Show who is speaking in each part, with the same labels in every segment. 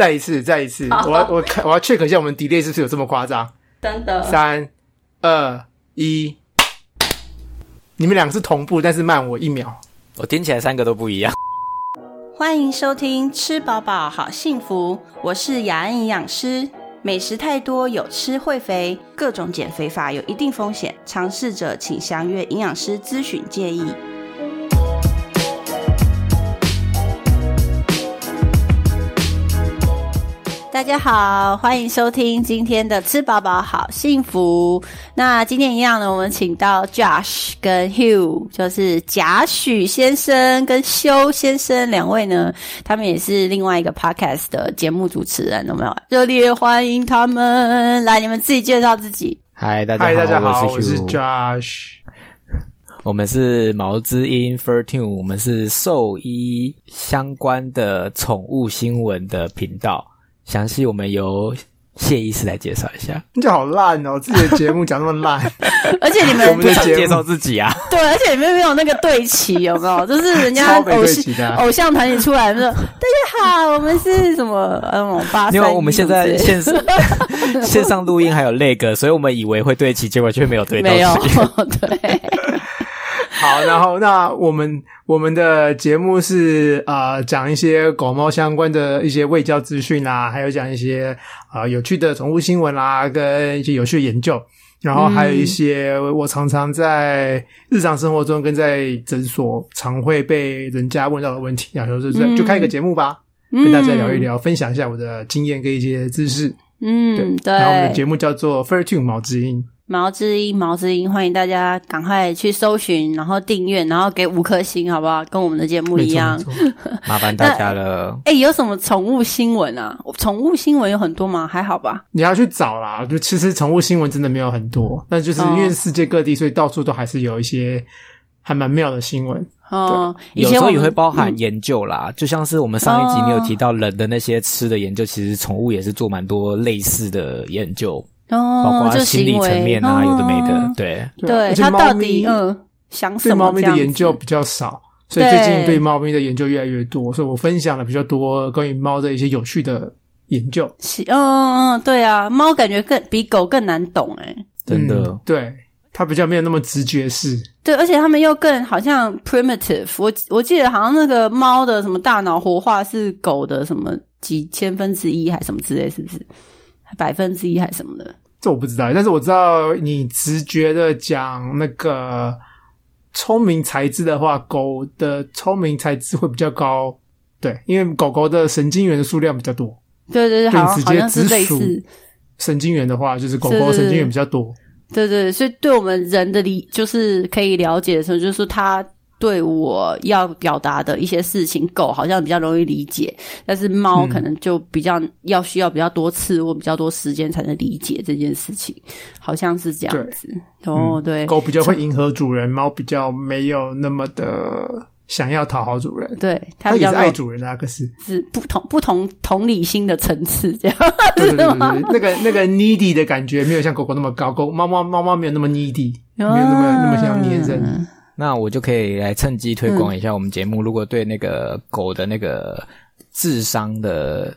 Speaker 1: 再一次，再一次，我要我看我要 check 一下我们 delay 是不是有这么夸张？
Speaker 2: 真的。
Speaker 1: 三、二、一，你们两个是同步，但是慢我一秒。
Speaker 3: 我听起来三个都不一样。
Speaker 2: 欢迎收听《吃饱饱好幸福》，我是雅安营养师。美食太多有吃会肥，各种减肥法有一定风险，尝试者请详阅营养师咨询建议。大家好，欢迎收听今天的吃饱饱好幸福。那今天一样呢，我们请到 Josh 跟 Hugh，就是贾许先生跟修先生两位呢，他们也是另外一个 podcast 的节目主持人，有没有？热烈欢迎他们！来，你们自己介绍自己。
Speaker 3: 嗨，大家好，
Speaker 1: 嗨，大家好，
Speaker 3: 我
Speaker 1: 我是
Speaker 3: Hugh
Speaker 1: Josh。
Speaker 3: 我们是毛之音 Fertune，我们是兽医相关的宠物新闻的频道。详细我们由谢医师来介绍一下。
Speaker 1: 你好烂哦，自己的节目讲那么烂，
Speaker 2: 而且你们
Speaker 1: 我们的节目
Speaker 3: 介绍自己啊，
Speaker 2: 对，而且你们没有那个对齐，有没有？就是人家偶
Speaker 1: 对齐的啊
Speaker 2: 偶像团体出来说：“大家好，我们是什么？嗯，八三
Speaker 3: 因为我们现在
Speaker 2: 线上
Speaker 3: 线 线上录音还有那个，所以我们以为会对齐，结果却没有对到
Speaker 2: 没有。对。”
Speaker 1: 好，然后那我们我们的节目是呃讲一些狗猫相关的一些卫教资讯啊，还有讲一些呃有趣的宠物新闻啦、跟一些有趣的研究，然后还有一些我常常在日常生活中跟在诊所常会被人家问到的问题，然后就是就开一个节目吧，跟大家聊一聊，分享一下我的经验跟一些知识。
Speaker 2: 嗯，对。
Speaker 1: 然后我们的节目叫做 Fair Tune 毛知音。
Speaker 2: 毛之音，毛之音，欢迎大家赶快去搜寻，然后订阅，然后给五颗星，好不好？跟我们的节目一样
Speaker 3: 麻烦大家了。
Speaker 2: 哎、有什么宠物新闻啊？宠物新闻有很多吗？还好吧。
Speaker 1: 你要去找啦，就其实宠物新闻真的没有很多，但就是因为世界各地，所以到处都还是有一些还蛮妙的新闻。
Speaker 2: 哦、以
Speaker 3: 有时候也会包含
Speaker 2: 嗯
Speaker 3: 研究啦，就像是我们上一集
Speaker 2: 哦
Speaker 3: 你有提到人的那些吃的研究，其实宠物也是做蛮多类似的研究，包
Speaker 2: 哦，
Speaker 3: 括
Speaker 2: 就
Speaker 3: 心理层面啊，
Speaker 2: 哦
Speaker 3: 有的没的，对。
Speaker 2: 对它到底想什么？
Speaker 1: 猫咪的研究比较少，所以最近对猫咪的研究越来越多，所以我分享了比较多关于猫的一些有趣的研究。
Speaker 2: 是嗯嗯嗯，对啊，猫感觉更比狗更难懂哎。
Speaker 3: 真的
Speaker 1: 嗯对它比较没有那么直觉式。
Speaker 2: 对，而且它们又更好像 primitive 我。我记得好像那个猫的什么大脑活化是狗的什么几千分之一还什么之类，是不是？百分之一还什么的？
Speaker 1: 这我不知道，但是我知道你直觉的讲那个聪明才智的话，狗的聪明才智会比较高。对，因为狗狗的神经元的数量比较多，
Speaker 2: 对对对，好像
Speaker 1: 直接
Speaker 2: 好像是
Speaker 1: 直属
Speaker 2: 类似。
Speaker 1: 神经元的话就是狗狗神经元比较多。
Speaker 2: 对对，所以对我们人的理就是可以了解的时候，就是说他对我要表达的一些事情，狗好像比较容易理解，但是猫
Speaker 1: 嗯
Speaker 2: 可能就比较要需要比较多次或比较多时间才能理解这件事情，好像是这样子。哦，
Speaker 1: 嗯
Speaker 2: 对，
Speaker 1: 狗比较会迎合主人，猫比较没有那么的想要讨好主人。
Speaker 2: 对，它
Speaker 1: 它也是
Speaker 2: 比较
Speaker 1: 爱主人的、啊，可是
Speaker 2: 是不同不同同理心的层次，这样
Speaker 1: 对对对对
Speaker 2: 是吗，
Speaker 1: 那个那个 needy 的感觉没有像狗狗那么高，狗猫猫猫猫没有那么 needy，没有那么那么像黏人。
Speaker 2: 嗯
Speaker 3: 那我就可以来趁机推广一下我们节目。如果对那个狗的那个智商的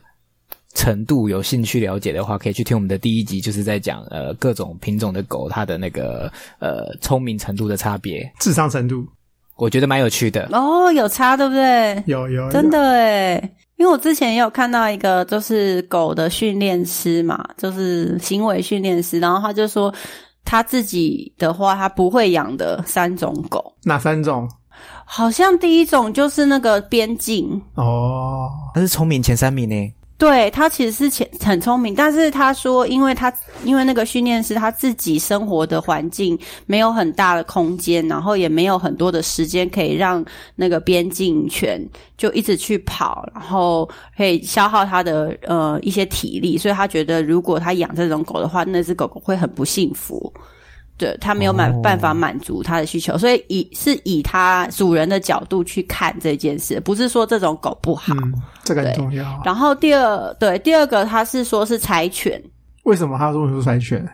Speaker 3: 程度有兴趣了解的话，可以去听我们的第一集，就是在讲呃各种品种的狗它的那个呃聪明程度的差别，
Speaker 1: 智商程度
Speaker 3: 我觉得蛮有趣的。
Speaker 2: 哦，有差对不对？
Speaker 1: 有有有
Speaker 2: 真的诶，因为我之前也有看到一个，就是狗的训练师嘛，就是行为训练师，然后他就说他自己的话，他不会养的三种狗，
Speaker 1: 哪三种？
Speaker 2: 好像第一种就是那个边境，
Speaker 1: 哦，
Speaker 3: 它是聪明前三名呢。
Speaker 2: 对他其实是前很聪明，但是他说，因为他因为那个训练师他自己生活的环境没有很大的空间，然后也没有很多的时间可以让那个边境犬就一直去跑，然后可以消耗他的呃一些体力，所以他觉得如果他养这种狗的话，那只狗狗会很不幸福。对他没有满
Speaker 3: 哦
Speaker 2: 办法满足他的需求，所以以是以他主人的角度去看这件事，不是说这种狗不好。
Speaker 1: 嗯，这个很重要。
Speaker 2: 然后第二对第二个他是说是柴犬，
Speaker 1: 为什么他说是柴犬？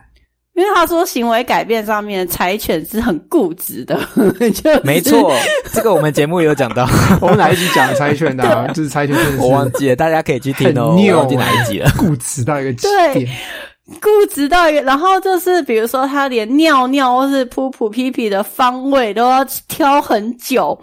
Speaker 2: 因因为他说行为改变上面，柴犬是很固执的，就是
Speaker 3: 没错，这个我们节目有讲到，
Speaker 1: 我们哪一集讲柴犬的、啊？就是柴犬
Speaker 3: 我忘记了，大家可以去听哦。
Speaker 1: 很拗
Speaker 3: 我忘记哪一集了。
Speaker 1: 固执到一个极点。
Speaker 2: 固执到一个，然后就是比如说他连尿尿或是噗噗屁屁的方位都要挑很久，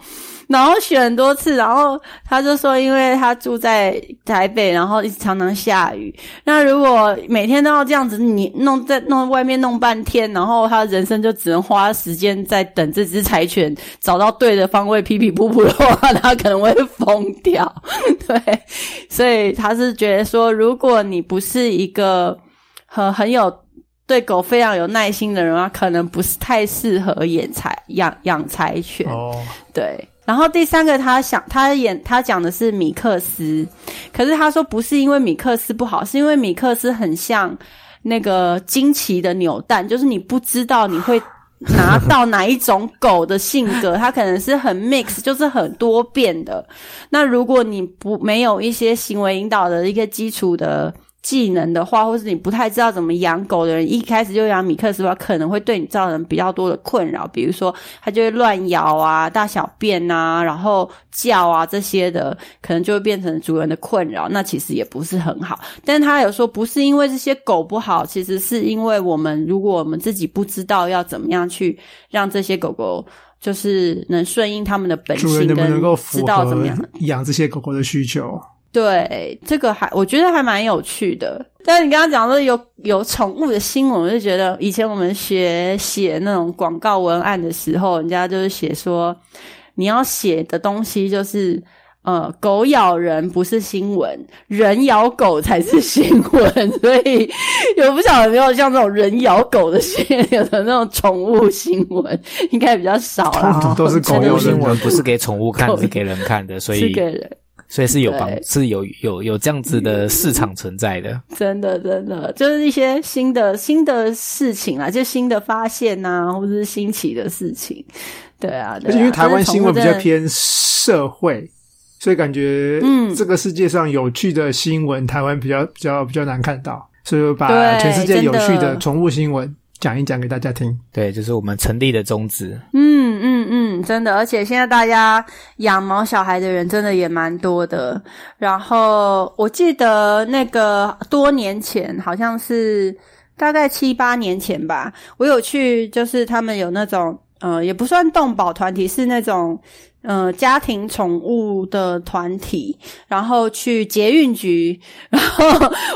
Speaker 2: 然后选很多次，然后他就说，因为他住在台北，然后一直常常下雨，那如果每天都要这样子，你弄在弄外面弄半天，然后他人生就只能花时间在等这只柴犬找到对的方位屁屁噗噗的话，他可能会疯掉。对，所以他是觉得说，如果你不是一个很很有对狗非常有耐心的人啊，可能不是太适合养柴养养柴犬。
Speaker 1: 哦，
Speaker 2: 对，然后第三个他想他演他讲的是米克斯，可是他说不是因为米克斯不好，是因为米克斯很像那个惊奇的扭蛋，就是你不知道你会。拿到哪一种狗的性格，它可能是很 mix，就是很多变的。那如果你不没有一些行为引导的一个基础的技能的话，或是你不太知道怎么养狗的人，一开始就养米克斯的话，可能会对你造成比较多的困扰，比如说它就会乱咬啊、大小便啊、然后叫啊这些的，可能就会变成主人的困扰，那其实也不是很好。但是他有说，不是因为这些狗不好，其实是因为我们如果我们自己不知道要怎么样去让这些狗狗。就是能顺应他们的本性，
Speaker 1: 能够
Speaker 2: 知道怎么
Speaker 1: 合
Speaker 2: 样
Speaker 1: 养这些狗狗的需求？
Speaker 2: 对，这个还我觉得还蛮有趣的。但是你刚刚讲说有有宠物的新闻，我就觉得以前我们学写那种广告文案的时候，人家就是写说你要写的东西就是。呃，狗咬人不是新闻，人咬狗才是新闻。所以，有不晓得有没有像这种人咬狗的新有的那种宠物新闻，应该比较少啦。
Speaker 1: 都是狗
Speaker 3: 宠
Speaker 1: 咬
Speaker 3: 新闻不是给宠物看，
Speaker 2: 狗
Speaker 3: 是给人看的，所以
Speaker 2: 是给人
Speaker 3: 所以是有帮是有有有这样子的市场存在的。
Speaker 2: 真的真的就是一些新的新的事情啊，就新的发现呐、或者是新奇的事情。对啊，对啊
Speaker 1: 而且因为台湾新闻比较偏社会，所以感觉
Speaker 2: 嗯
Speaker 1: 这个世界上有趣的新闻，台湾比较比较比较难看到，所以我把全世界有趣
Speaker 2: 的
Speaker 1: 的宠物新闻讲一讲给大家听。
Speaker 3: 对，就是我们成立的宗旨。
Speaker 2: 嗯真的，而且现在大家养毛小孩的人真的也蛮多的。然后我记得那个多年前，好像是大概七八年前吧，我有去，就是他们有那种呃，也不算动保团体，是那种。呃，家庭宠物的团体，然后去捷运局，然后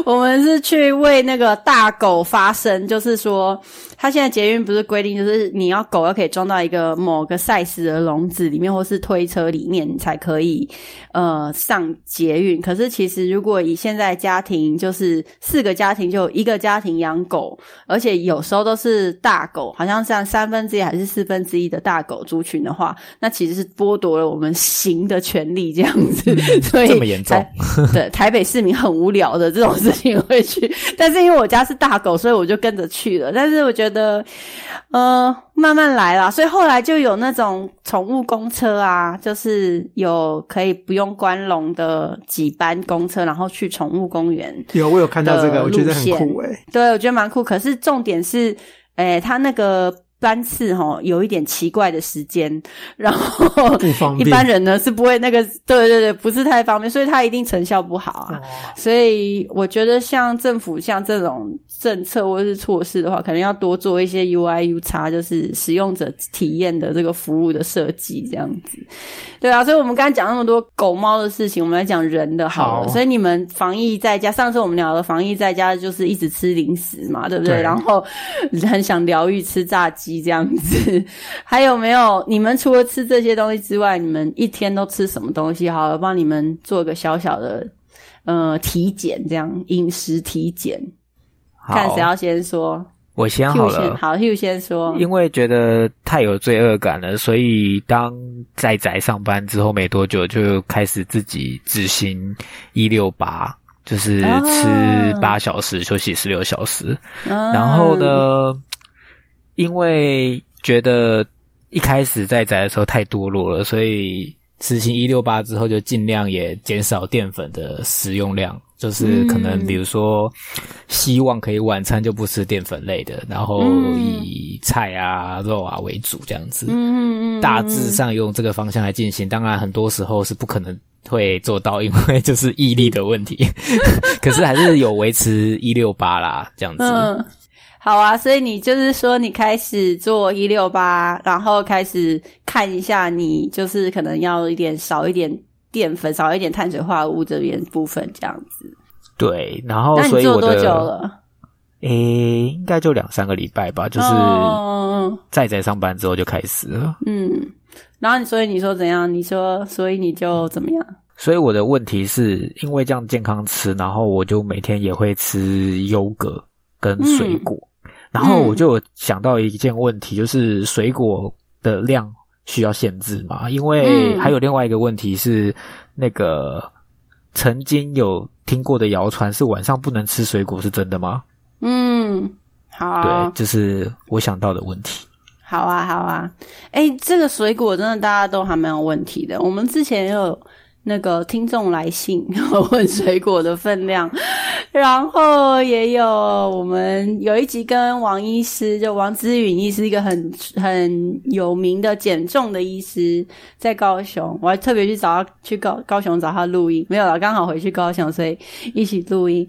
Speaker 2: 我们是去为那个大狗发声，就是说，他现在捷运不是规定，就是你要狗要可以装到一个某个 size 的笼子里面，或是推车里面，你才可以呃上捷运。可是其实如果以现在家庭，就是四个家庭就有一个家庭养狗，而且有时候都是大狗，好像像三分之一还是四分之一的大狗族群的话，那其实是剥夺了我们行的权利，这样子，所以
Speaker 3: 这么严重
Speaker 2: 对，台北市民很无聊的这种事情会去，但是因为我家是大狗，所以我就跟着去了。但是我觉得，呃，慢慢来啦，所以后来就有那种宠物公车啊，就是有可以不用关笼的几班公车，然后去宠物公园。
Speaker 1: 有我有看到这个，我觉得很酷诶、欸
Speaker 2: 对，我觉得蛮酷。可是重点是，诶，它那个班次哈有一点奇怪的时间，然后一般人呢是不会那个，对对对，不是太方便，所以它一定成效不好啊。
Speaker 1: 哦
Speaker 2: 所以我觉得像政府像这种政策或者是措施的话，可能要多做一些 UI U 差，就是使用者体验的这个服务的设计，这样子。对啊，所以我们刚才讲那么多狗猫的事情，我们来讲人的好了。
Speaker 1: 好
Speaker 2: 所以你们防疫在家，上次我们聊的防疫在家就是一直吃零食嘛，对不对？
Speaker 1: 对
Speaker 2: 然后很想疗愈，吃炸鸡这样子。还有没有？你们除了吃这些东西之外，你们一天都吃什么东西？好了，帮你们做个小小的呃体检，这样饮食体检，看
Speaker 3: 好
Speaker 2: 谁，要先说。
Speaker 3: 我先好了。
Speaker 2: 好，Hugh 先说。
Speaker 3: 因为觉得太有罪恶感了，所以当在宅上班之后没多久，就开始自己执行一六八，就是
Speaker 2: 啊
Speaker 3: 吃八小时，休息十六小时。
Speaker 2: 嗯
Speaker 3: 然后？呢，因为觉得一开始在宅的时候太堕落了，所以实行一六八之后，就尽量也减少淀粉的食用量，就是可能
Speaker 2: 嗯
Speaker 3: 比如说希望可以晚餐就不吃淀粉类的，然后
Speaker 2: 嗯
Speaker 3: 以菜啊、肉啊为主这样子。
Speaker 2: 嗯嗯嗯，
Speaker 3: 大致上用这个方向来进行，当然很多时候是不可能会做到，因为就是毅力的问题。可是还是有维持一六八啦，这样子。
Speaker 2: 嗯，好啊，所以你就是说你开始做一六八，然后开始看一下你就是可能要一点少一点淀粉，少一点碳水化合物这边部分这样子。
Speaker 3: 对，然后
Speaker 2: 那
Speaker 3: 所以我的
Speaker 2: 你做多久了？
Speaker 3: 诶，应该就两三个礼拜吧，就是
Speaker 2: 哦
Speaker 3: 在在上班之后就开始了。
Speaker 2: 嗯，然后你所以你说怎样？你说所以你就怎么样？
Speaker 3: 所以我的问题是因为这样健康吃，然后我就每天也会吃优格跟水果，然后我就想到一件问题，就是水果的量需要限制嘛？因为
Speaker 2: 嗯
Speaker 3: 还有另外一个问题是，那个曾经有听过的谣传是晚上不能吃水果，是真的吗？
Speaker 2: 嗯，好啊
Speaker 3: 对，这是我想到的问题。
Speaker 2: 好啊，好啊。哎，这个水果真的大家都还蛮有问题的。我们之前有那个听众来信 问水果的分量，然后也有我们有一集跟王医师，就王之允医师，一个很很有名的减重的医师，在高雄，我还特别去找他去高高雄找他录音，没有了，刚好回去高雄，所以一起录音。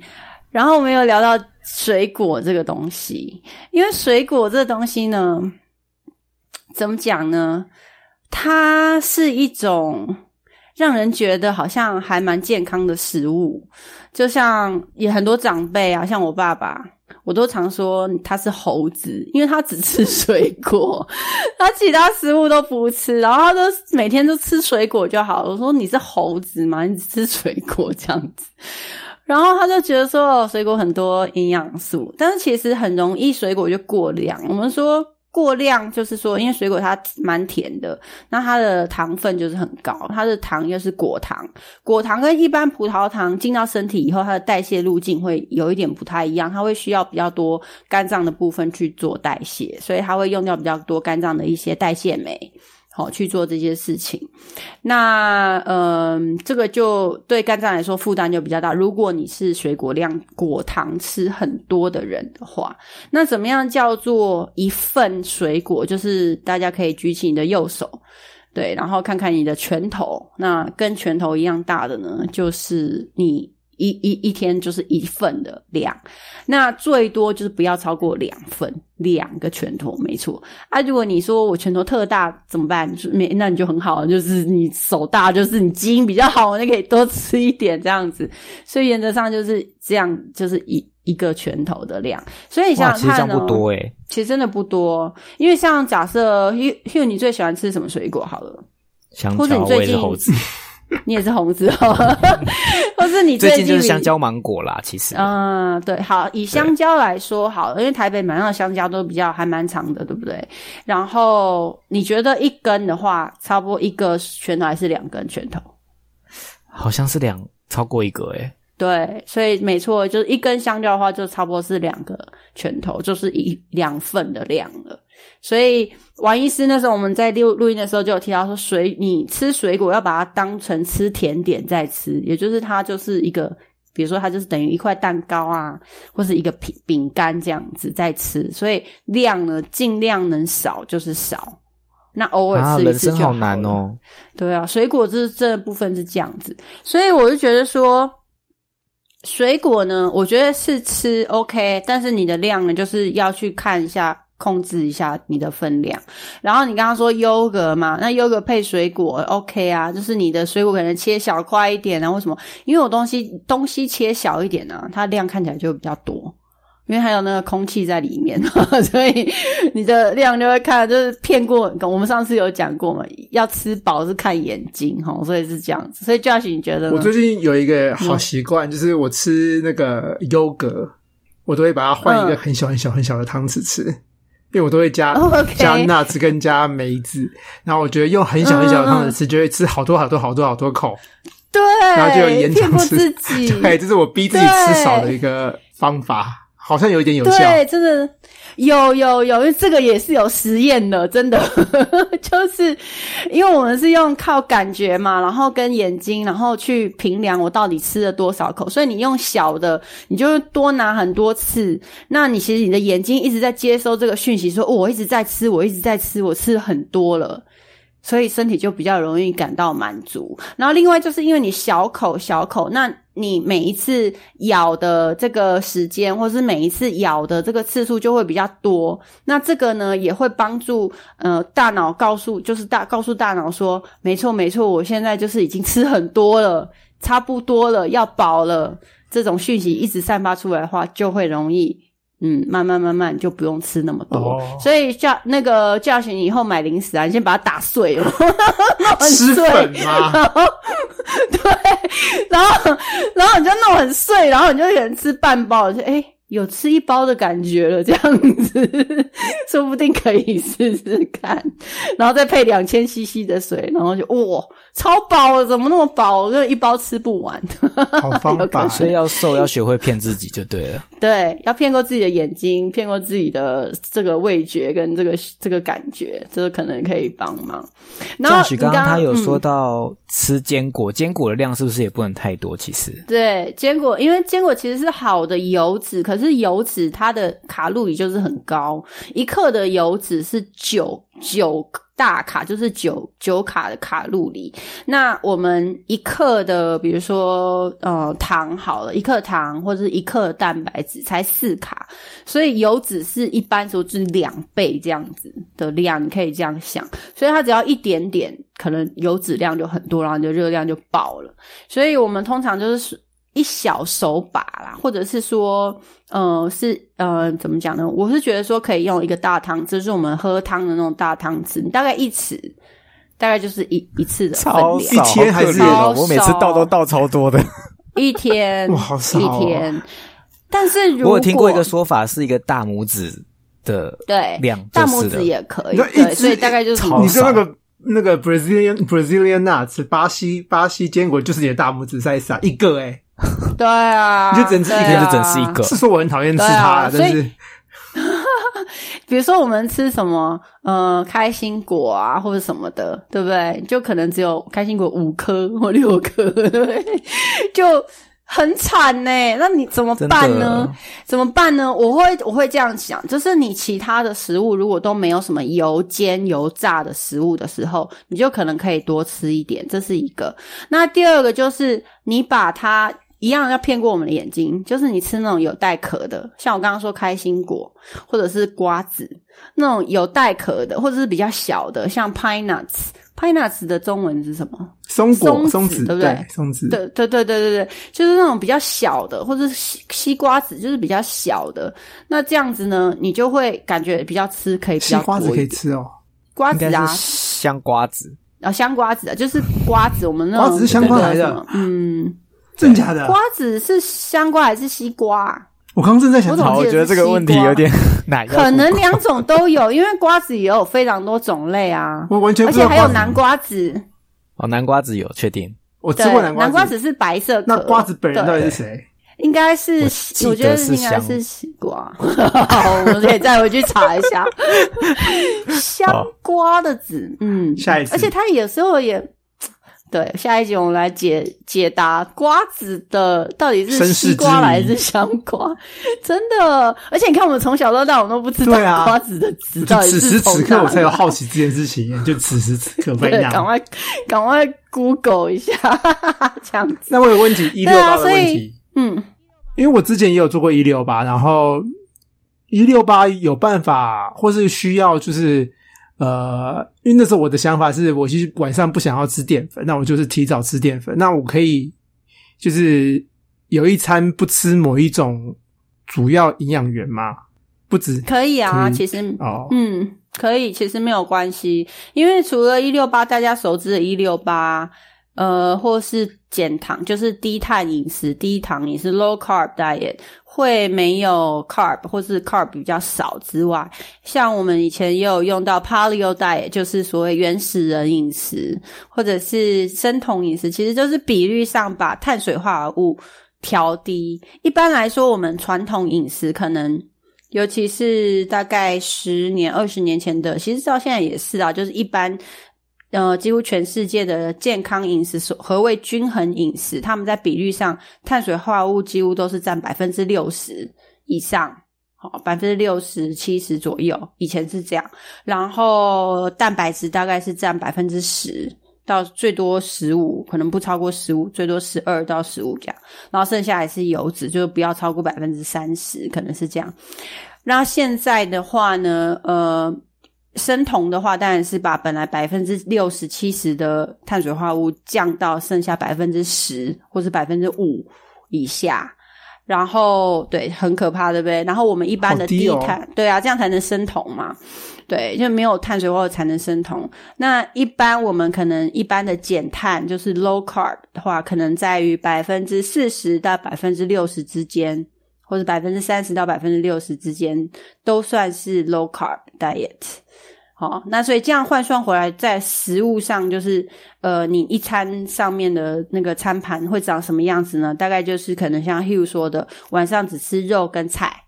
Speaker 2: 然后我们有聊到水果这个东西，因为水果这个东西呢，怎么讲呢？它是一种让人觉得好像还蛮健康的食物，就像也很多长辈啊，像我爸爸，我都常说他是猴子，因为他只吃水果，他其他食物都不吃，然后他都每天都吃水果就好了。我说你是猴子吗？你只吃水果这样子。然后他就觉得说，水果很多营养素，但是其实很容易水果就过量。我们说过量就是说，因为水果它蛮甜的，那它的糖分就是很高，它的糖又是果糖，果糖跟一般葡萄糖进到身体以后，它的代谢路径会有一点不太一样，它会需要比较多肝脏的部分去做代谢，所以它会用掉比较多肝脏的一些代谢酶。好去做这些事情，那嗯，这个就对肝脏来说负担就比较大。如果你是水果量果糖吃很多的人的话，那怎么样叫做一份水果？就是大家可以举起你的右手，对，然后看看你的拳头，那跟拳头一样大的呢，就是你一一一天就是一份的量。那最多就是不要超过两份，两个拳头，没错啊。如果你说我拳头特大怎么办？就没，那你就很好，就是你手大，就是你基因比较好，你可以多吃一点这样子。所以原则上就是这样，就是一一个拳头的量。所以你
Speaker 3: 哇，
Speaker 2: 想想看、哦，
Speaker 3: 其实不多诶、
Speaker 2: 其实真的不多，因为像假设 Hugh Hugh 你最喜欢吃什么水果？好了，
Speaker 3: 香
Speaker 2: 或者你最近你也是红字哦，或是你
Speaker 3: 最近就是香蕉、芒果啦。其实，
Speaker 2: 嗯，对，好，以香蕉来说好，因为台北买到的香蕉都比较还蛮长的，对不对？然后你觉得一根的话，差不多一个拳头还是两根拳头？
Speaker 3: 好像是两超过一个诶、
Speaker 2: 对，所以没错，就是一根香蕉的话，就差不多是两个拳头，就是一两份的量了。所以王医师那时候我们在录录音的时候就有提到说，水你吃水果要把它当成吃甜点在吃，也就是它就是一个，比如说它就是等于一块蛋糕啊，或是一个饼饼干这样子在吃，所以量呢尽量能少就是少。那偶尔
Speaker 3: 啊，
Speaker 2: 吃一
Speaker 3: 人生好
Speaker 2: 次就好了
Speaker 3: 难哦。
Speaker 2: 对啊，水果这这部分是这样子，所以我就觉得说，水果呢，我觉得是吃 OK，但是你的量呢，就是要去看一下。控制一下你的分量，然后你刚刚说优格嘛，那优格配水果 OK 啊，就是你的水果可能切小块一点啊，为什么？因为我东西东西切小一点啊，它量看起来就比较多，因为还有那个空气在里面，所以你的量就会看，就是骗过。我们上次有讲过嘛，要吃饱是看眼睛哈，所以是这样子。所以 Josh 你觉得呢？
Speaker 1: 我最近有一个好习惯，就是我吃那个优格，我都会把它换一个很小很小很小的汤匙吃，因为我都会加、加 nuts 跟加梅子，然后我觉得用很小很小的汤匙吃，就会吃好多好多好多好多口，
Speaker 2: 对，
Speaker 1: 然后就有延长吃
Speaker 2: 自己，
Speaker 1: 对，这是我逼自己吃少的一个方法。好像有一点有效。
Speaker 2: 对，真的有有有，因为这个也是有实验的，真的 就是因为我们是用靠感觉嘛，然后跟眼睛，然后去评量我到底吃了多少口，所以你用小的，你就多拿很多次，那你其实你的眼睛一直在接收这个讯息，说、哦我一直在吃，我一直在吃，我吃很多了。所以身体就比较容易感到满足。然后另外就是因为你小口小口，那你每一次咬的这个时间，或是每一次咬的这个次数就会比较多。那这个呢也会帮助呃大脑告诉，就是大告诉大脑说，没错没错，我现在就是已经吃很多了，差不多了，要饱了。这种讯息一直散发出来的话，就会容易。嗯，慢慢慢慢就不用吃那么多，
Speaker 1: 哦。
Speaker 2: 所以叫那个叫醒你以后买零食啊，你先把它打碎了，很
Speaker 1: 吃
Speaker 2: 碎
Speaker 1: 粉吗？
Speaker 2: 然 后对，然后然后你就弄很碎，然后你就可能吃半包，就哎、有吃一包的感觉了，这样子，说不定可以试试看，然后再配两千 CC 的水，然后就哇，超饱了，怎么那么饱？我就一包吃不完。
Speaker 1: 好方法
Speaker 3: 所以要瘦要学会骗自己就对了。
Speaker 2: 对，要骗过自己的眼睛，骗过自己的这个味觉跟这个这个感觉，这个可能可以帮忙。然后
Speaker 3: 许刚刚他有
Speaker 2: 嗯
Speaker 3: 说到吃坚果，坚果的量是不是也不能太多？其实
Speaker 2: 对，坚果，因为坚果其实是好的油脂，可是是油脂它的卡路里就是很高，一克的油脂是九九大卡，就是九九卡的卡路里。那我们一克的，比如说呃糖好了，一克糖或者是一克蛋白质才四卡，所以油脂是一般说就是两倍这样子的量，你可以这样想。所以它只要一点点，可能油脂量就很多，然后你的热量就爆了。所以我们通常就是一小手把啦，或者是说，呃，是呃，怎么讲呢？我是觉得说可以用一个大汤匙，就是我们喝汤的那种大汤匙，你大概一匙，大概就是一一次的分量。
Speaker 1: 一天还是
Speaker 2: 超
Speaker 3: 我每次倒都倒超多的。
Speaker 2: 一天，
Speaker 1: 哇好少哦
Speaker 2: 一天。但是如果
Speaker 3: 我有听过一个说法，是一个大拇指的
Speaker 2: 对
Speaker 3: 量
Speaker 2: 大拇指也可以，对，所以大概就是
Speaker 3: 超
Speaker 1: 你说那个那个 Brazilian Brazilian nuts 巴西巴西坚果就是你的大拇指 size 啊，一个哎、
Speaker 2: 对啊，
Speaker 1: 你就只能吃一
Speaker 2: 对
Speaker 1: 天
Speaker 3: 就只能
Speaker 2: 啊
Speaker 3: 吃一个
Speaker 1: 是说我很讨厌吃它
Speaker 2: 啊所以
Speaker 1: 但 是
Speaker 2: 比如说我们吃什么，呃，开心果啊，或者什么的，对不对？就可能只有开心果五颗或六颗，对不对？就很惨呢。那你怎么办呢？怎么办呢？我会我会这样想，就是你其他的食物如果都没有什么油煎油炸的食物的时候，你就可能可以多吃一点，这是一个。那第二个就是你把它。一样要骗过我们的眼睛，就是你吃那种有带壳的，像我刚刚说开心果或者是瓜子，那种有带壳的，或者是比较小的，像 pine nuts。pine nuts 的中文是什么？
Speaker 1: 松果
Speaker 2: 松
Speaker 1: 松子
Speaker 2: 子对不对？
Speaker 1: 松子。
Speaker 2: 对对对对对对，就是那种比较小的，或者是西西瓜子，就是比较小的。那这样子呢，你就会感觉比较吃可以比较
Speaker 1: 西瓜子可以吃哦，
Speaker 2: 瓜子啊，
Speaker 3: 香瓜子，
Speaker 2: 啊香瓜子啊，就是瓜子，我们那种
Speaker 1: 瓜子是香瓜来的。
Speaker 2: 嗯，
Speaker 1: 真假的
Speaker 2: 瓜？子是香瓜还是西瓜啊？
Speaker 1: 我刚刚正在想
Speaker 2: 我，
Speaker 3: 觉得这个问题有点 难。
Speaker 2: 可能两种都有，因为瓜子也有非常多种类啊，
Speaker 1: 我完全
Speaker 2: 而
Speaker 1: 不知道瓜子
Speaker 2: 且还有南瓜子，
Speaker 3: 哦，南瓜子有确定，
Speaker 1: 我吃
Speaker 2: 对，
Speaker 1: 过南瓜
Speaker 2: 南瓜子是白色壳，
Speaker 1: 那瓜子本人到底是谁？
Speaker 2: 应该是
Speaker 3: 我
Speaker 2: 觉得应该是西瓜。好，我们可以再回去查一下 香瓜的籽。嗯，
Speaker 1: 下一次
Speaker 2: 而且它有时候也。对，下一集我们来解解答瓜子的到底是西瓜还是香瓜，真的。而且你看，我们从小到大，我们都不知道瓜子的籽
Speaker 1: 就
Speaker 2: 到底
Speaker 1: 此时此刻我才有好奇这件事情，就此时此刻 被
Speaker 2: 对，
Speaker 1: 那
Speaker 2: 赶快赶快 Google 一下，这样子。
Speaker 1: 那我有问题，一六八的问题，
Speaker 2: 嗯，
Speaker 1: 因为我之前也有做过一六八，然后一六八有办法或是需要，就是呃，因为那时候我的想法是我其实晚上不想要吃淀粉，那我就是提早吃淀粉，那我可以就是有一餐不吃某一种主要营养源吗？不止
Speaker 2: 可以啊，
Speaker 1: 以
Speaker 2: 其实
Speaker 1: 哦，
Speaker 2: 嗯，可以，其实没有关系，因为除了一六八大家熟知的一六八，呃，或是减糖，就是低碳饮食、低糖饮食 （low carb diet） 会没有 carb 或是 carb 比较少之外，像我们以前也有用到 paleo diet，就是所谓原始人饮食，或者是生酮饮食，其实就是比率上把碳水化合物。调低。一般来说，我们传统饮食可能，尤其是大概十年、二十年前的，其实到现在也是啊，就是一般。呃，几乎全世界的健康饮食，所何谓均衡饮食？他们在比率上，碳水化合物几乎都是占百分之六十以上，好，百分之六十七十左右，以前是这样。然后蛋白质大概是占百分之十到最多十五，可能不超过十五，最多十二到十五这样。然后剩下还是油脂，就不要超过百分之三十，可能是这样。那现在的话呢，呃。生酮的话，当然是把本来百分之六十七十的碳水化合物降到剩下百分之十或是百分之五以下，然后对，很可怕，对不对？然后我们一般的低碳，对啊，这样才能生酮嘛，对，就没有碳水化合物才能生酮。那一般我们可能一般的减碳，就是 low carb 的话，可能在于百分之四十到百分之六十之间，或者百分之三十到百分之六十之间，都算是 low carb diet。好，那所以这样换算回来，在食物上就是，呃，你一餐上面的那个餐盘会长什么样子呢？大概就是可能像 Hugh 说的，晚上只吃肉跟菜。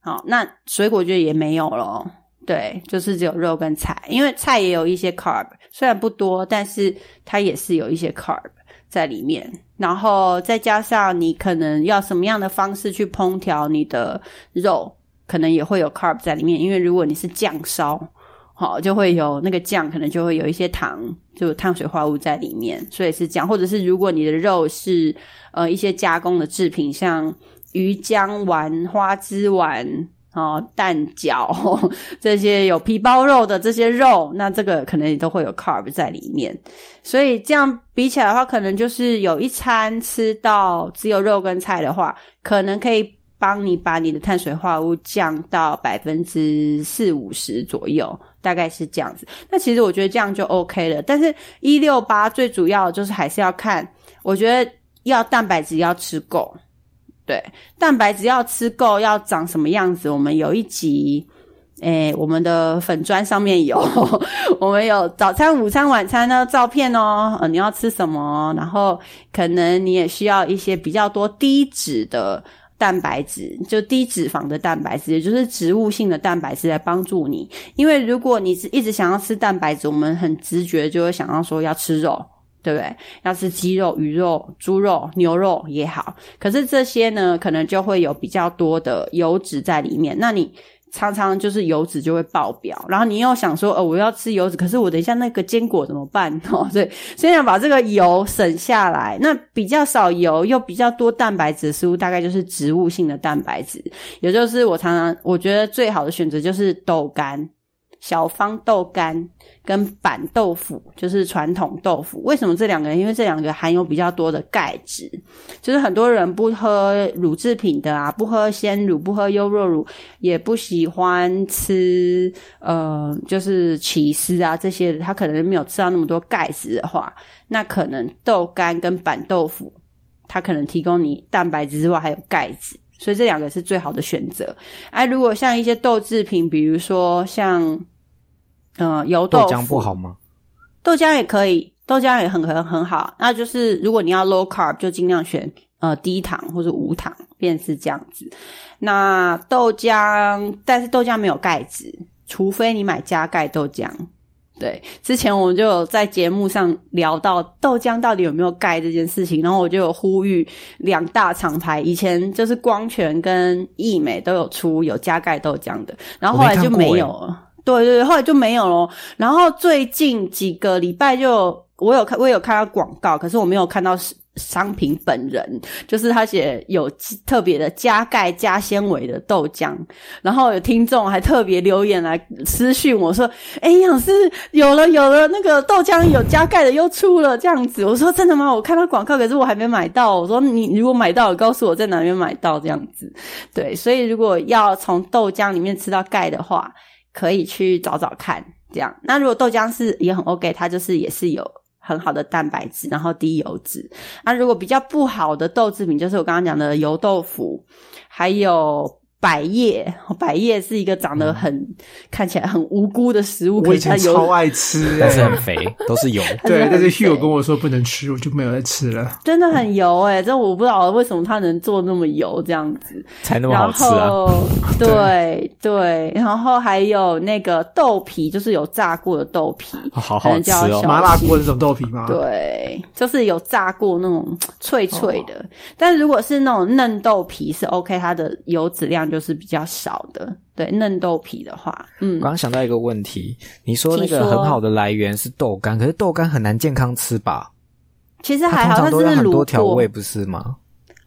Speaker 2: 好，那水果就也没有了，对，就是只有肉跟菜，因为菜也有一些 carb，虽然不多，但是它也是有一些 carb 在里面。然后再加上你可能要什么样的方式去烹调你的肉，可能也会有 carb 在里面，因为如果你是酱烧。好，就会有那个酱，可能就会有一些糖，就碳水化合物在里面，所以是这样。或者是如果你的肉是呃一些加工的制品，像鱼浆丸、花枝丸、哦蛋饺 这些有皮包肉的这些肉，那这个可能也都会有 carb 在里面。所以这样比起来的话，可能就是有一餐吃到只有肉跟菜的话，可能可以帮你把你的碳水化合物降到百分之四五十左右。大概是这样子，那其实我觉得这样就 OK 了。但是，一六八最主要就是还是要看，我觉得要蛋白质要吃够，对，蛋白质要吃够，要长什么样子？我们有一集，诶，我们的粉砖上面有，我们有早餐、午餐、晚餐的照片哦。呃，你要吃什么？然后可能你也需要一些比较多低脂的。蛋白质就低脂肪的蛋白质，也就是植物性的蛋白质来帮助你。因为如果你是一直想要吃蛋白质，我们很直觉就会想要说要吃肉，对不对？要吃鸡肉、鱼肉、猪肉、牛肉也好。可是这些呢，可能就会有比较多的油脂在里面。那你。常常就是油脂就会爆表，然后你又想说，哦，我要吃油脂，可是我等一下那个坚果怎么办？哦，所以先要把这个油省下来。那比较少油又比较多蛋白质的食物，大概就是植物性的蛋白质，也就是我常常我觉得最好的选择就是豆干。小方豆干跟板豆腐就是传统豆腐，为什么这两个？因为这两个含有比较多的钙质，就是很多人不喝乳制品的啊，不喝鲜乳，不喝优酪乳，也不喜欢吃呃，就是起司啊这些，他可能没有吃到那么多钙质的话，那可能豆干跟板豆腐，它可能提供你蛋白质之外还有钙质。所以这两个是最好的选择。哎，如果像一些豆制品，比如说像，呃，油豆
Speaker 3: 浆不好吗？
Speaker 2: 豆浆也可以，豆浆也很很很好。那就是如果你要 low carb，就尽量选呃低糖或者无糖，便是这样子。那豆浆，但是豆浆没有钙质，除非你买加钙豆浆。对，之前我们就有在节目上聊到豆浆到底有没有钙这件事情，然后我就有呼吁两大厂牌，以前就是光泉跟益美都有出有加钙豆浆的，然后后来就没有了。对对对，后来就没有了。然后最近几个礼拜就我有看，我有看到广告，可是我没有看到是。商品本人就是他写有特别的加钙加纤维的豆浆，然后有听众还特别留言来私讯我说：“哎，营养师有了有了，那个豆浆有加钙的又出了这样子。”我说：“真的吗？我看到广告，可是我还没买到。”我说：“你如果买到，告诉我在哪边买到这样子。”对，所以如果要从豆浆里面吃到钙的话，可以去找找看。这样，那如果豆浆是也很 OK，它就是也是有。很好的蛋白质，然后低油脂。那如果比较不好的豆制品，就是我刚刚讲的油豆腐，还有百叶，百叶是一个长得很、看起来很无辜的食物，
Speaker 1: 我以前超爱吃、
Speaker 3: 但是
Speaker 1: 欸，
Speaker 3: 很肥，都是油。
Speaker 1: 对，但是
Speaker 2: 很
Speaker 1: Hugh 跟我说不能吃，我就没有再吃了。
Speaker 2: 真的很油哎、这我不知道为什么它能做那么油这样子。
Speaker 3: 才那么
Speaker 2: 然
Speaker 3: 好吃啊！
Speaker 2: 对对，然后还有那个豆皮，就是有炸过的豆皮，
Speaker 3: 好好吃哦
Speaker 1: 麻辣锅那种豆皮吗？，
Speaker 2: 对，就是有炸过那种脆脆的。但如果是那种嫩豆皮是 OK，它的油脂量就是比较少的。对，嫩豆皮的话，嗯
Speaker 3: 我，刚刚想到一个问题，你说那个很好的来源是豆干，可是豆干很难健康吃吧？
Speaker 2: 其实还好，
Speaker 3: 它
Speaker 2: 是
Speaker 3: 很多调味，不是吗？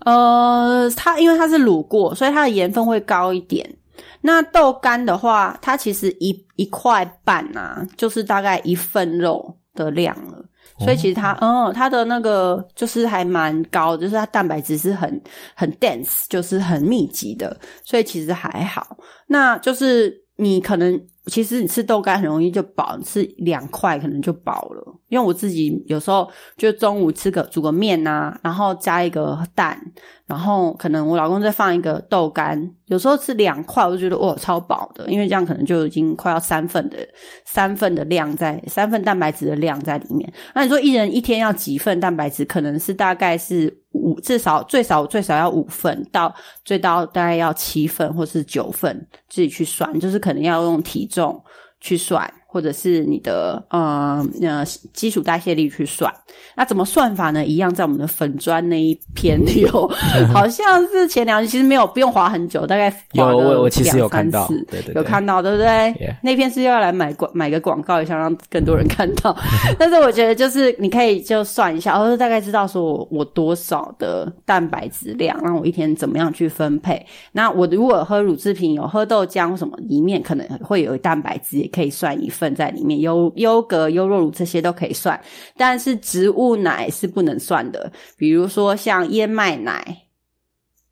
Speaker 2: 呃，它因为它是卤过，所以它的盐分会高一点。那豆干的话，它其实一一块半啊，就是大概一份肉的量了。所以其实它，嗯，它的那个就是还蛮高，就是它蛋白质是很很 dense，就是很密集的，所以其实还好。那就是你可能其实你吃豆干很容易就饱，你吃两块可能就饱了。因为我自己有时候就中午吃个煮个面啊，然后加一个蛋，然后可能我老公再放一个豆干，有时候吃两块，我就觉得哇超饱的，因为这样可能就已经快要三份的三份的量在三份蛋白质的量在里面。那你说一人一天要几份蛋白质？可能是大概是五，至少最少最少要五份，到最到大概要七份或是九份，自己去算，就是可能要用体重去算，或者是你的呃呃基础代谢率去算。那怎么算法呢？一样在我们的粉砖那一篇有，好像是前两其实没有不用划很久，大概
Speaker 3: 有我我其实有
Speaker 2: 两三
Speaker 3: 看到
Speaker 2: 次
Speaker 3: 对对对
Speaker 2: 有看到对不对
Speaker 3: Yeah
Speaker 2: 那篇是要来买广买个广告也想，让更多人看到。但是我觉得就是你可以就算一下，或者大概知道说我我多少的蛋白质量，让我一天怎么样去分配。那我如果喝乳制品有喝豆浆什么，里面可能会有蛋白质，也可以算一份在里面。优优格、优酪乳这些都可以算，但是植物奶是不能算的。比如说像燕麦奶，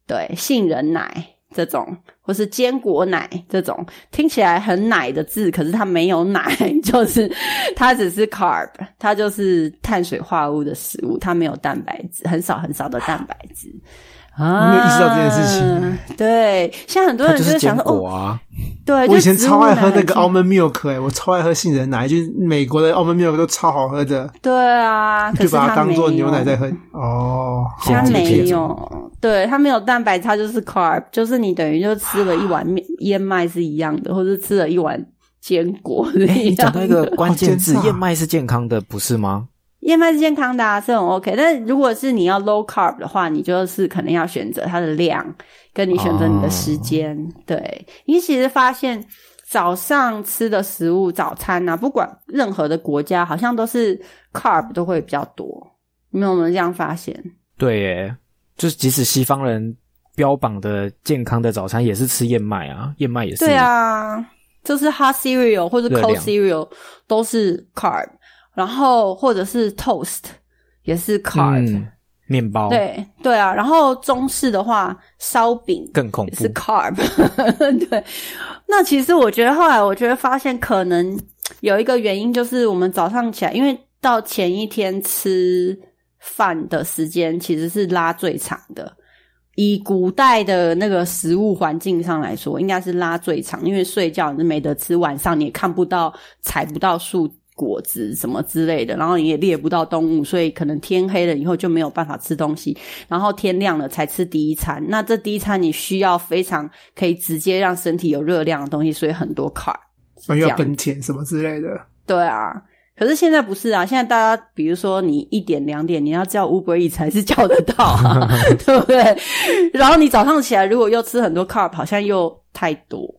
Speaker 2: 对，杏仁奶这种，或是坚果奶这种，听起来很奶的字，可是它没有奶，就是它只是 carb，它就是碳水化合物的食物，它没有蛋白质，很少很少的蛋白质。啊
Speaker 1: 没有意识到这件事情。
Speaker 2: 对，现在很多人
Speaker 3: 就是
Speaker 2: 想说，哦，
Speaker 3: 果啊，
Speaker 2: 对，
Speaker 1: 我以前超爱喝那个 almond milk 哎、我超爱喝杏仁奶，就是美国的 almond milk 都超好喝的，
Speaker 2: 对啊，可
Speaker 1: 就把它
Speaker 2: 它
Speaker 1: 当做牛奶在喝。哦，
Speaker 2: 它没有，对，它没有蛋白，它就是 carb，就是你等于就吃了一碗面燕麦是一样的，或者吃了一碗坚果是
Speaker 3: 哎，
Speaker 2: 一样
Speaker 3: 你讲到一个
Speaker 2: 的。
Speaker 3: 关键字燕麦是健康的，不是吗？
Speaker 2: 燕麦是健康的、啊，是很 OK。但如果是你要 low carb 的话，你就是可能要选择它的量，跟你选择你的时间。对，你其实发现早上吃的食物，早餐啊，不管任何的国家，好像都是 carb 都会比较多。你有没有这样发现？
Speaker 3: 对耶，就是即使西方人标榜的健康的早餐也是吃燕麦啊，燕麦也是。
Speaker 2: 对，啊，就是 hot cereal 或者 cold cereal 都是 carb，然后或者是 toast 也是 carb。
Speaker 3: 嗯，面包
Speaker 2: 对对啊，然后中式的话，烧饼
Speaker 3: 更恐怖
Speaker 2: 是。carb。对，那其实我觉得后来我觉得发现，可能有一个原因就是我们早上起来，因为到前一天吃饭的时间其实是拉最长的。以古代的那个食物环境上来说，应该是拉最长，因为睡觉你是没得吃，晚上你也看不到、采不到树果子什么之类的，然后你也猎不到动物，所以可能天黑了以后就没有办法吃东西，然后天亮了才吃第一餐。那这第一餐你需要非常可以直接让身体有热量的东西，所以很多。
Speaker 1: 又要
Speaker 2: 这样
Speaker 1: 跟甜什么之类的。
Speaker 2: 对啊，可是现在不是啊，现在大家比如说你一点两点你要叫 Uber Eats 才是叫得到、啊，对不对？然后你早上起来如果又吃很多 carb，好像又太多。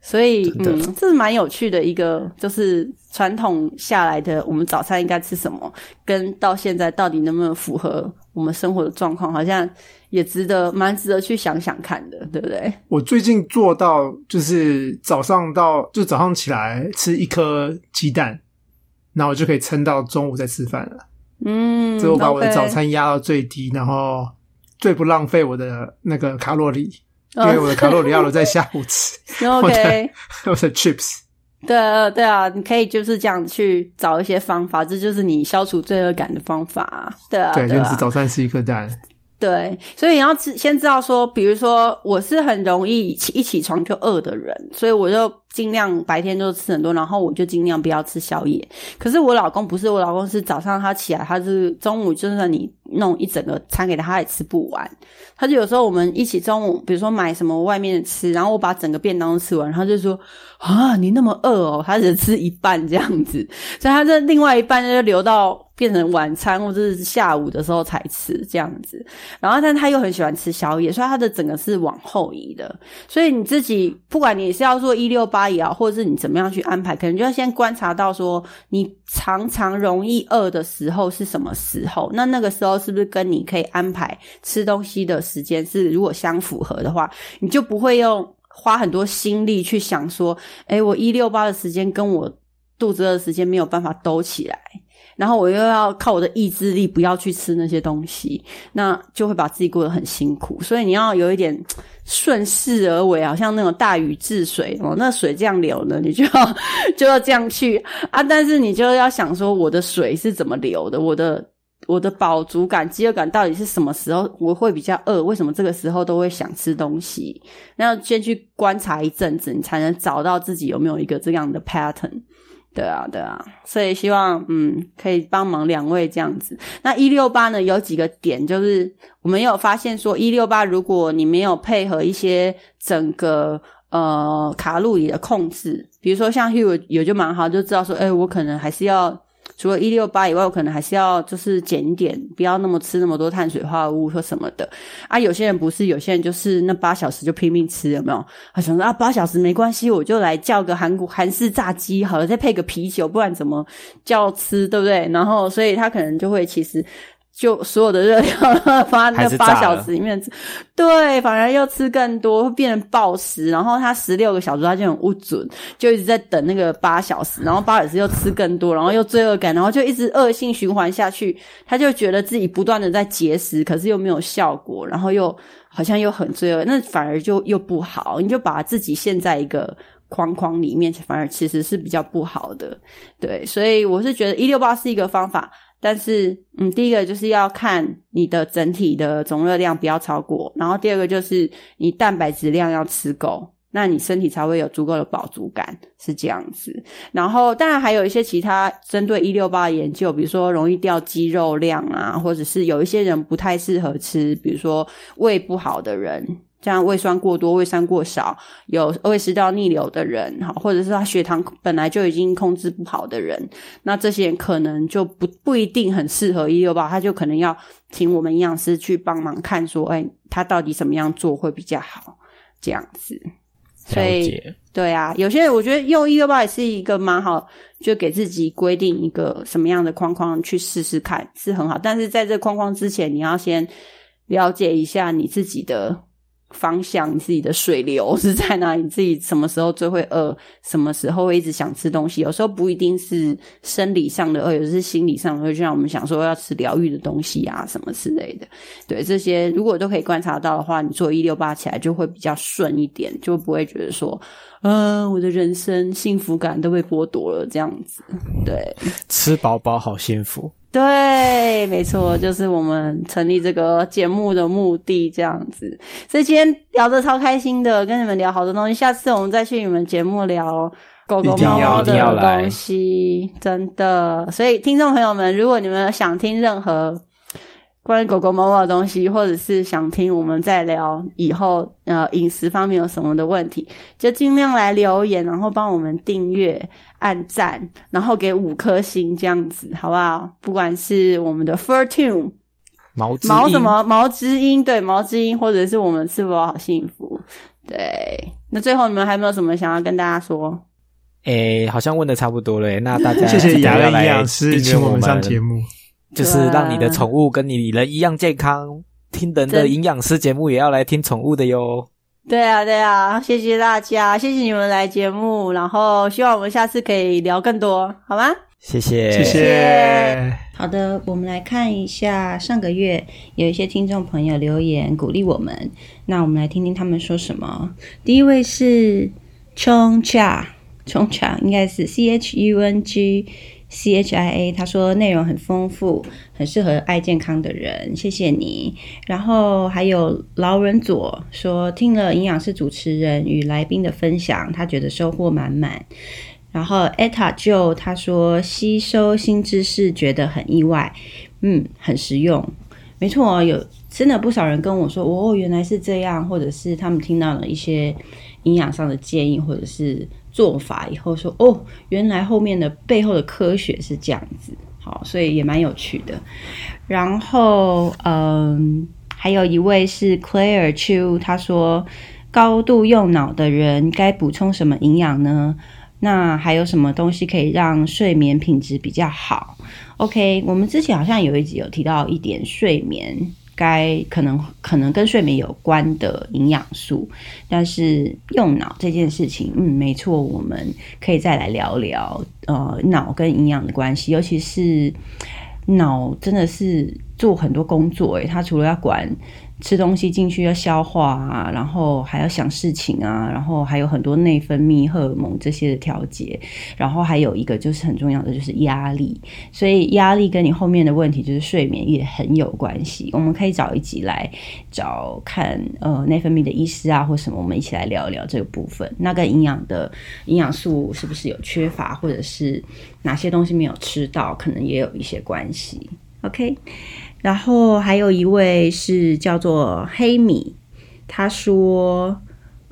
Speaker 2: 所以，嗯，这是蛮有趣的一个，就是传统下来的，我们早餐应该吃什么，跟到现在到底能不能符合我们生活的状况，好像也值得蛮值得去想想看的，对不对？
Speaker 1: 我最近做到就是早上到就早上起来吃一颗鸡蛋，那我就可以撑到中午再吃饭了。
Speaker 2: 嗯，
Speaker 1: 所以我把我的早餐压到最低，然后最不浪费我的那个卡路里，因
Speaker 2: 哦
Speaker 1: 为我的卡路里要留在下午吃。
Speaker 2: OK
Speaker 1: 的。我的 chips，
Speaker 2: 对啊，对啊，你可以就是这样去找一些方法，这就是你消除罪恶感的方法啊。对啊，
Speaker 1: 对，
Speaker 2: 对啊
Speaker 1: 就是早餐吃一颗蛋。
Speaker 2: 对，所以你要知先知道说，比如说我是很容易起一起床就饿的人，所以我就尽量白天就吃很多，然后我就尽量不要吃宵夜。可是我老公不是，我老公是早上他起来，他是中午就算你弄一整个餐给他，他也吃不完。他就有时候我们一起中午，比如说买什么外面吃，然后我把整个便当吃完，他就说啊，你那么饿哦，他只吃一半这样子，所以他这另外一半就留到变成晚餐或者是下午的时候才吃这样子。然后，但他又很喜欢吃宵夜，所以他的整个是往后移的。所以你自己不管你是要做一六八也好，或者是你怎么样去安排，可能就要先观察到说，你常常容易饿的时候是什么时候？那那个时候是不是跟你可以安排吃东西的时间是如果相符合的话，你就不会用花很多心力去想说，诶，我一六八的时间跟我肚子饿的时间没有办法兜起来。然后我又要靠我的意志力不要去吃那些东西，那就会把自己过得很辛苦。所以你要有一点顺势而为，好像那种大禹治水哦，那水这样流呢，你就要 就要这样去啊。但是你就要想说，我的水是怎么流的？我的我的饱足感、饥饿感到底是什么时候我会比较饿？为什么这个时候都会想吃东西？那要先去观察一阵子，你才能找到自己有没有一个这样的 pattern。对啊，对啊，所以希望嗯可以帮忙两位这样子。那一六八呢有几个点，就是我们有发现说一六八，如果你没有配合一些整个呃卡路里的控制，比如说像 Hugh 有就蛮好，就知道说，哎，我可能还是要。除了一六八以外，我可能还是要就是减一点，不要那么吃那么多碳水化合物或什么的啊。有些人不是，有些人就是那八小时就拼命吃，有没有？他想说啊，八小时没关系，我就来叫个韩国韩式炸鸡好了，再配个啤酒，不然怎么叫吃，对不对？然后，所以他可能就会其实。就所有的热量发那八小时里面，对，反而要吃更多，会变成暴食。然后他十六个小时他就很不准，就一直在等那个八小时，然后八小时又吃更多，然后又罪恶感，然后就一直恶性循环下去。他就觉得自己不断的在节食，可是又没有效果，然后又好像又很罪恶，那反而就又不好。你就把自己陷在一个框框里面，反而其实是比较不好的。对，所以我是觉得一六八是一个方法。但是，嗯，第一个就是要看你的整体的总热量不要超过，然后第二个就是你蛋白质量要吃够，那你身体才会有足够的饱足感，是这样子。然后，当然还有一些其他针对一六八的研究，比如说容易掉肌肉量啊，或者是有一些人不太适合吃，比如说胃不好的人。像胃酸过多、胃酸过少、有胃食道逆流的人，哈，或者是他血糖本来就已经控制不好的人，那这些人可能就不不一定很适合一六八，他就可能要请我们营养师去帮忙看，说，哎，他到底怎么样做会比较好，这样子。所以，对啊，有些人我觉得用一个八也是一个蛮好，就给自己规定一个什么样的框框去试试看是很好，但是在这框框之前，你要先了解一下你自己的。方向，你自己的水流 是在哪里？你自己什么时候最会饿？什么时候会一直想吃东西？有时候不一定是生理上的饿，有时是心理上的饿，就像我们想说要吃疗愈的东西啊，什么之类的。对这些，如果都可以观察到的话，你做一六八起来就会比较顺一点，就不会觉得说，嗯，我的人生幸福感都被剥夺了这样子。对，
Speaker 3: 吃饱饱好幸福。
Speaker 2: 对，没错，就是我们成立这个节目的目的，这样子。所以今天聊得超开心的，跟你们聊好多东西。下次我们再去你们节目聊狗狗猫猫的东西，真的。所以听众朋友们，如果你们想听任何，关于狗狗、猫猫的东西，或者是想听我们再聊以后呃饮食方面有什么的问题，就尽量来留言，然后帮我们订阅、按赞，然后给五颗星这样子，好不好？不管是我们的 Fortune
Speaker 3: 毛
Speaker 2: 毛什么毛之音，对毛之音，或者是我们是否好幸福，对。那最后你们还有没有什么想要跟大家说？
Speaker 3: 诶，好像问的差不多了，那大家
Speaker 1: 谢谢雅乐营养
Speaker 3: 师
Speaker 1: 请我们上节目。
Speaker 3: 就是让你的宠物跟你人一样健康，听人的营养师节目也要来听宠物的哟。
Speaker 2: 对啊，对啊，谢谢大家，谢谢你们来节目，然后希望我们下次可以聊更多，好吗？
Speaker 3: 谢谢，
Speaker 1: 谢谢。
Speaker 2: 好的，我们来看一下上个月有一些听众朋友留言鼓励我们，那我们来听听他们说什么。第一位是 Chong Cha，Chong Cha 应该是 C H U N G。C H I A，他说内容很丰富，很适合爱健康的人，谢谢你。然后还有劳人佐说听了营养师主持人与来宾的分享，他觉得收获满满。然后 Eta 就他说吸收新知识觉得很意外，嗯，很实用，没错，有真的不少人跟我说哦，原来是这样，或者是他们听到了一些营养上的建议，或者是。做法以后说哦，原来后面的背后的科学是这样子，好，所以也蛮有趣的。然后，嗯，还有一位是 Claire Chu，他说高度用脑的人该补充什么营养呢？那还有什么东西可以让睡眠品质比较好？OK，我们之前好像有一集有提到一点睡眠。该可能可能跟睡眠有关的营养素，但是用脑这件事情，嗯，没错，我们可以再来聊聊，呃，脑跟营养的关系，尤其是脑真的是做很多工作，诶，它除了要管。吃东西进去要消化啊，然后还要想事情啊，然后还有很多内分泌荷尔蒙这些的调节，然后还有一个就是很重要的就是压力，所以压力跟你后面的问题就是睡眠也很有关系。我们可以找一集来找看呃内分泌的医师啊或什么，我们一起来聊一聊这个部分。那跟营养的营养素是不是有缺乏，或者是哪些东西没有吃到，可能也有一些关系。OK。然后还有一位是叫做黑米，他说：“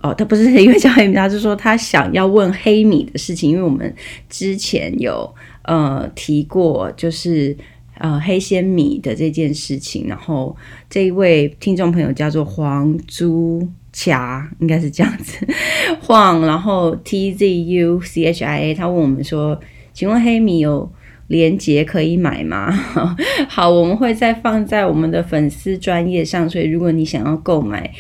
Speaker 2: 哦，他不是因为叫黑米，他是说他想要问黑米的事情，因为我们之前有呃提过，就是呃黑鲜米的这件事情。然后这一位听众朋友叫做黄朱卡，应该是这样子，黄，然后 T Z U C H I A，他问我们说，请问黑米有？”连接可以买吗？好，我们会再放在我们的粉丝专业上，所以如果你想要购买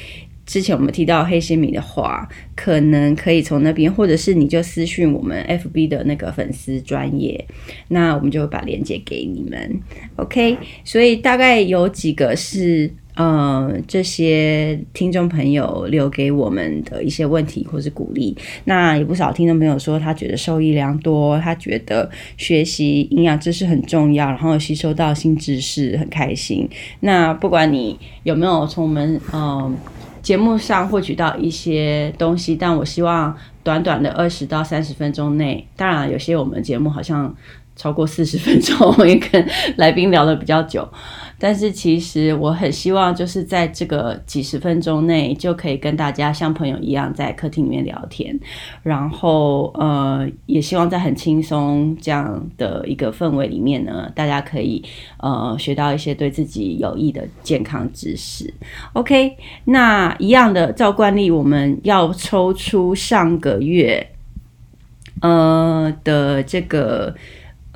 Speaker 2: 之前我们提到黑心米的话，可能可以从那边，或者是你就私讯我们 FB 的那个粉丝专业，那我们就会把链接给你们。OK，所以大概有几个是。呃，这些听众朋友留给我们的一些问题或是鼓励，那有不少听众朋友说他觉得受益良多，他觉得学习营养知识很重要，然后吸收到新知识很开心。那不管你有没有从我们嗯节目上获取到一些东西，但我希望短短的二十到三十分钟内，当然有些我们节目好像。超过四十分钟，我也跟来宾聊的比较久，但是其实我很希望就是在这个几十分钟内就可以跟大家像朋友一样在客厅里面聊天，然后呃也希望在很轻松这样的一个氛围里面呢，大家可以呃学到一些对自己有益的健康知识。OK，那一样的照惯例，我们要抽出上个月呃的这个。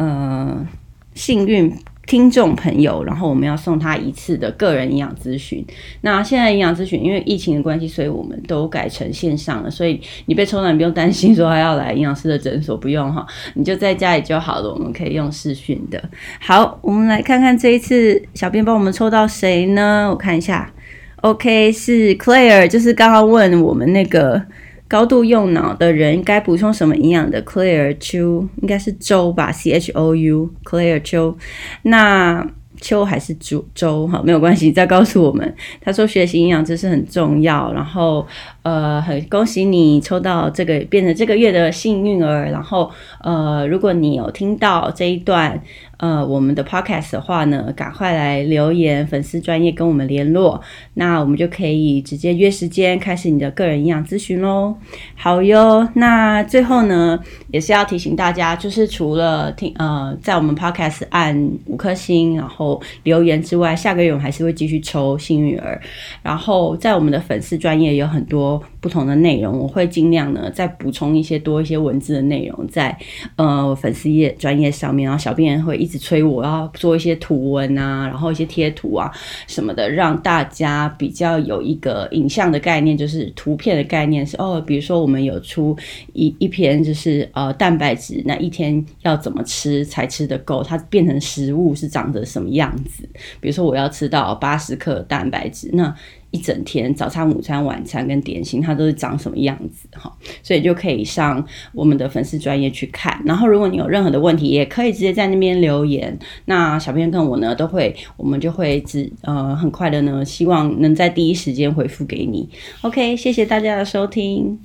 Speaker 2: 呃，幸运听众朋友，然后我们要送他一次的个人营养咨询。那现在营养咨询因为疫情的关系，所以我们都改成线上了。所以你被抽到，你不用担心说还要来营养师的诊所，不用哈，你就在家里就好了。我们可以用视讯的。好，我们来看看这一次小编帮我们抽到谁呢？我看一下，OK，是 Claire，就是刚刚问我们那个。高度用脑的人该补充什么营养的？Claire Chu 应该是粥吧，C H O U Claire Chu。那秋还是周周？哈，没有关系，再告诉我们。他说学习营养知识很重要，然后呃，很恭喜你抽到这个变成这个月的幸运儿。然后呃，如果你有听到这一段。呃，我们的 podcast 的话呢，赶快来留言，粉丝专业跟我们联络，那我们就可以直接约时间开始你的个人营养咨询喽。好哟，那最后呢，也是要提醒大家，就是除了听呃，在我们 podcast 按五颗星，然后留言之外，下个月我们还是会继续抽幸运儿。然后在我们的粉丝专业有很多不同的内容，我会尽量呢再补充一些多一些文字的内容在呃粉丝页专业上面，然后小编会一。直催我要做一些图文啊，然后一些贴图啊什么的，让大家比较有一个影像的概念，就是图片的概念是哦，比如说我们有出一一篇，就是呃蛋白质，那一天要怎么吃才吃得够？它变成食物是长得什么样子？比如说我要吃到八十克蛋白质，那。一整天早餐、午餐、晚餐跟点心，它都是长什么样子哈，所以就可以上我们的粉丝专业去看。然后，如果你有任何的问题，也可以直接在那边留言。那小编跟我呢，都会我们就会直呃很快的呢，希望能在第一时间回复给你。OK，谢谢大家的收听。